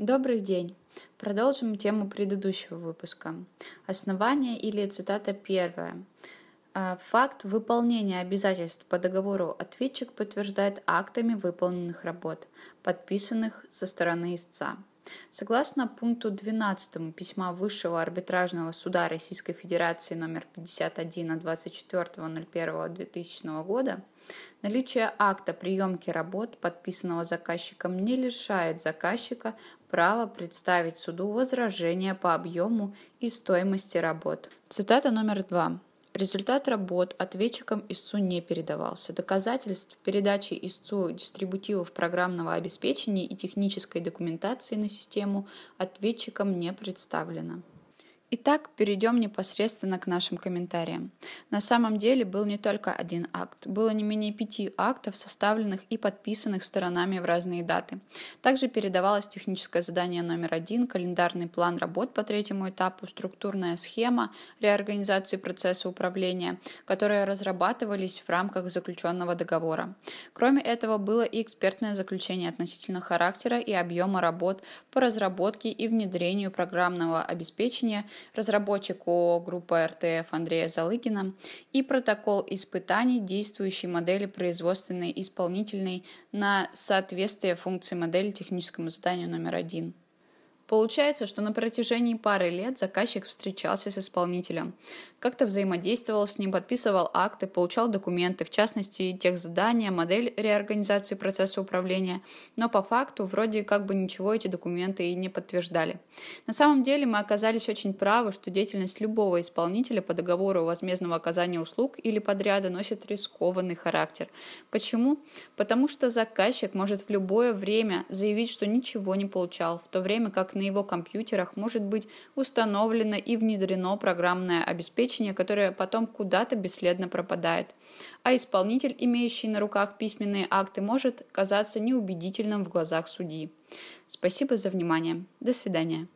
Добрый день! Продолжим тему предыдущего выпуска. Основание или цитата первая. А, факт выполнения обязательств по договору ответчик подтверждает актами выполненных работ, подписанных со стороны истца. Согласно пункту 12 письма Высшего арбитражного суда Российской Федерации номер 51 от 24.01.2000 года, наличие акта приемки работ, подписанного заказчиком, не лишает заказчика права представить суду возражения по объему и стоимости работ. Цитата номер два. Результат работ ответчикам истцу не передавался. Доказательств передачи истцу дистрибутивов программного обеспечения и технической документации на систему ответчикам не представлено. Итак, перейдем непосредственно к нашим комментариям. На самом деле был не только один акт, было не менее пяти актов, составленных и подписанных сторонами в разные даты. Также передавалось техническое задание номер один, календарный план работ по третьему этапу, структурная схема реорганизации процесса управления, которые разрабатывались в рамках заключенного договора. Кроме этого, было и экспертное заключение относительно характера и объема работ по разработке и внедрению программного обеспечения – разработчик ООО группы РТФ Андрея Залыгина и протокол испытаний действующей модели производственной исполнительной на соответствие функции модели техническому заданию номер один. Получается, что на протяжении пары лет заказчик встречался с исполнителем, как-то взаимодействовал с ним, подписывал акты, получал документы, в частности, тех задания, модель реорганизации процесса управления, но по факту вроде как бы ничего эти документы и не подтверждали. На самом деле мы оказались очень правы, что деятельность любого исполнителя по договору возмездного оказания услуг или подряда носит рискованный характер. Почему? Потому что заказчик может в любое время заявить, что ничего не получал, в то время как на его компьютерах может быть установлено и внедрено программное обеспечение, которое потом куда-то бесследно пропадает. А исполнитель, имеющий на руках письменные акты, может казаться неубедительным в глазах судьи. Спасибо за внимание. До свидания.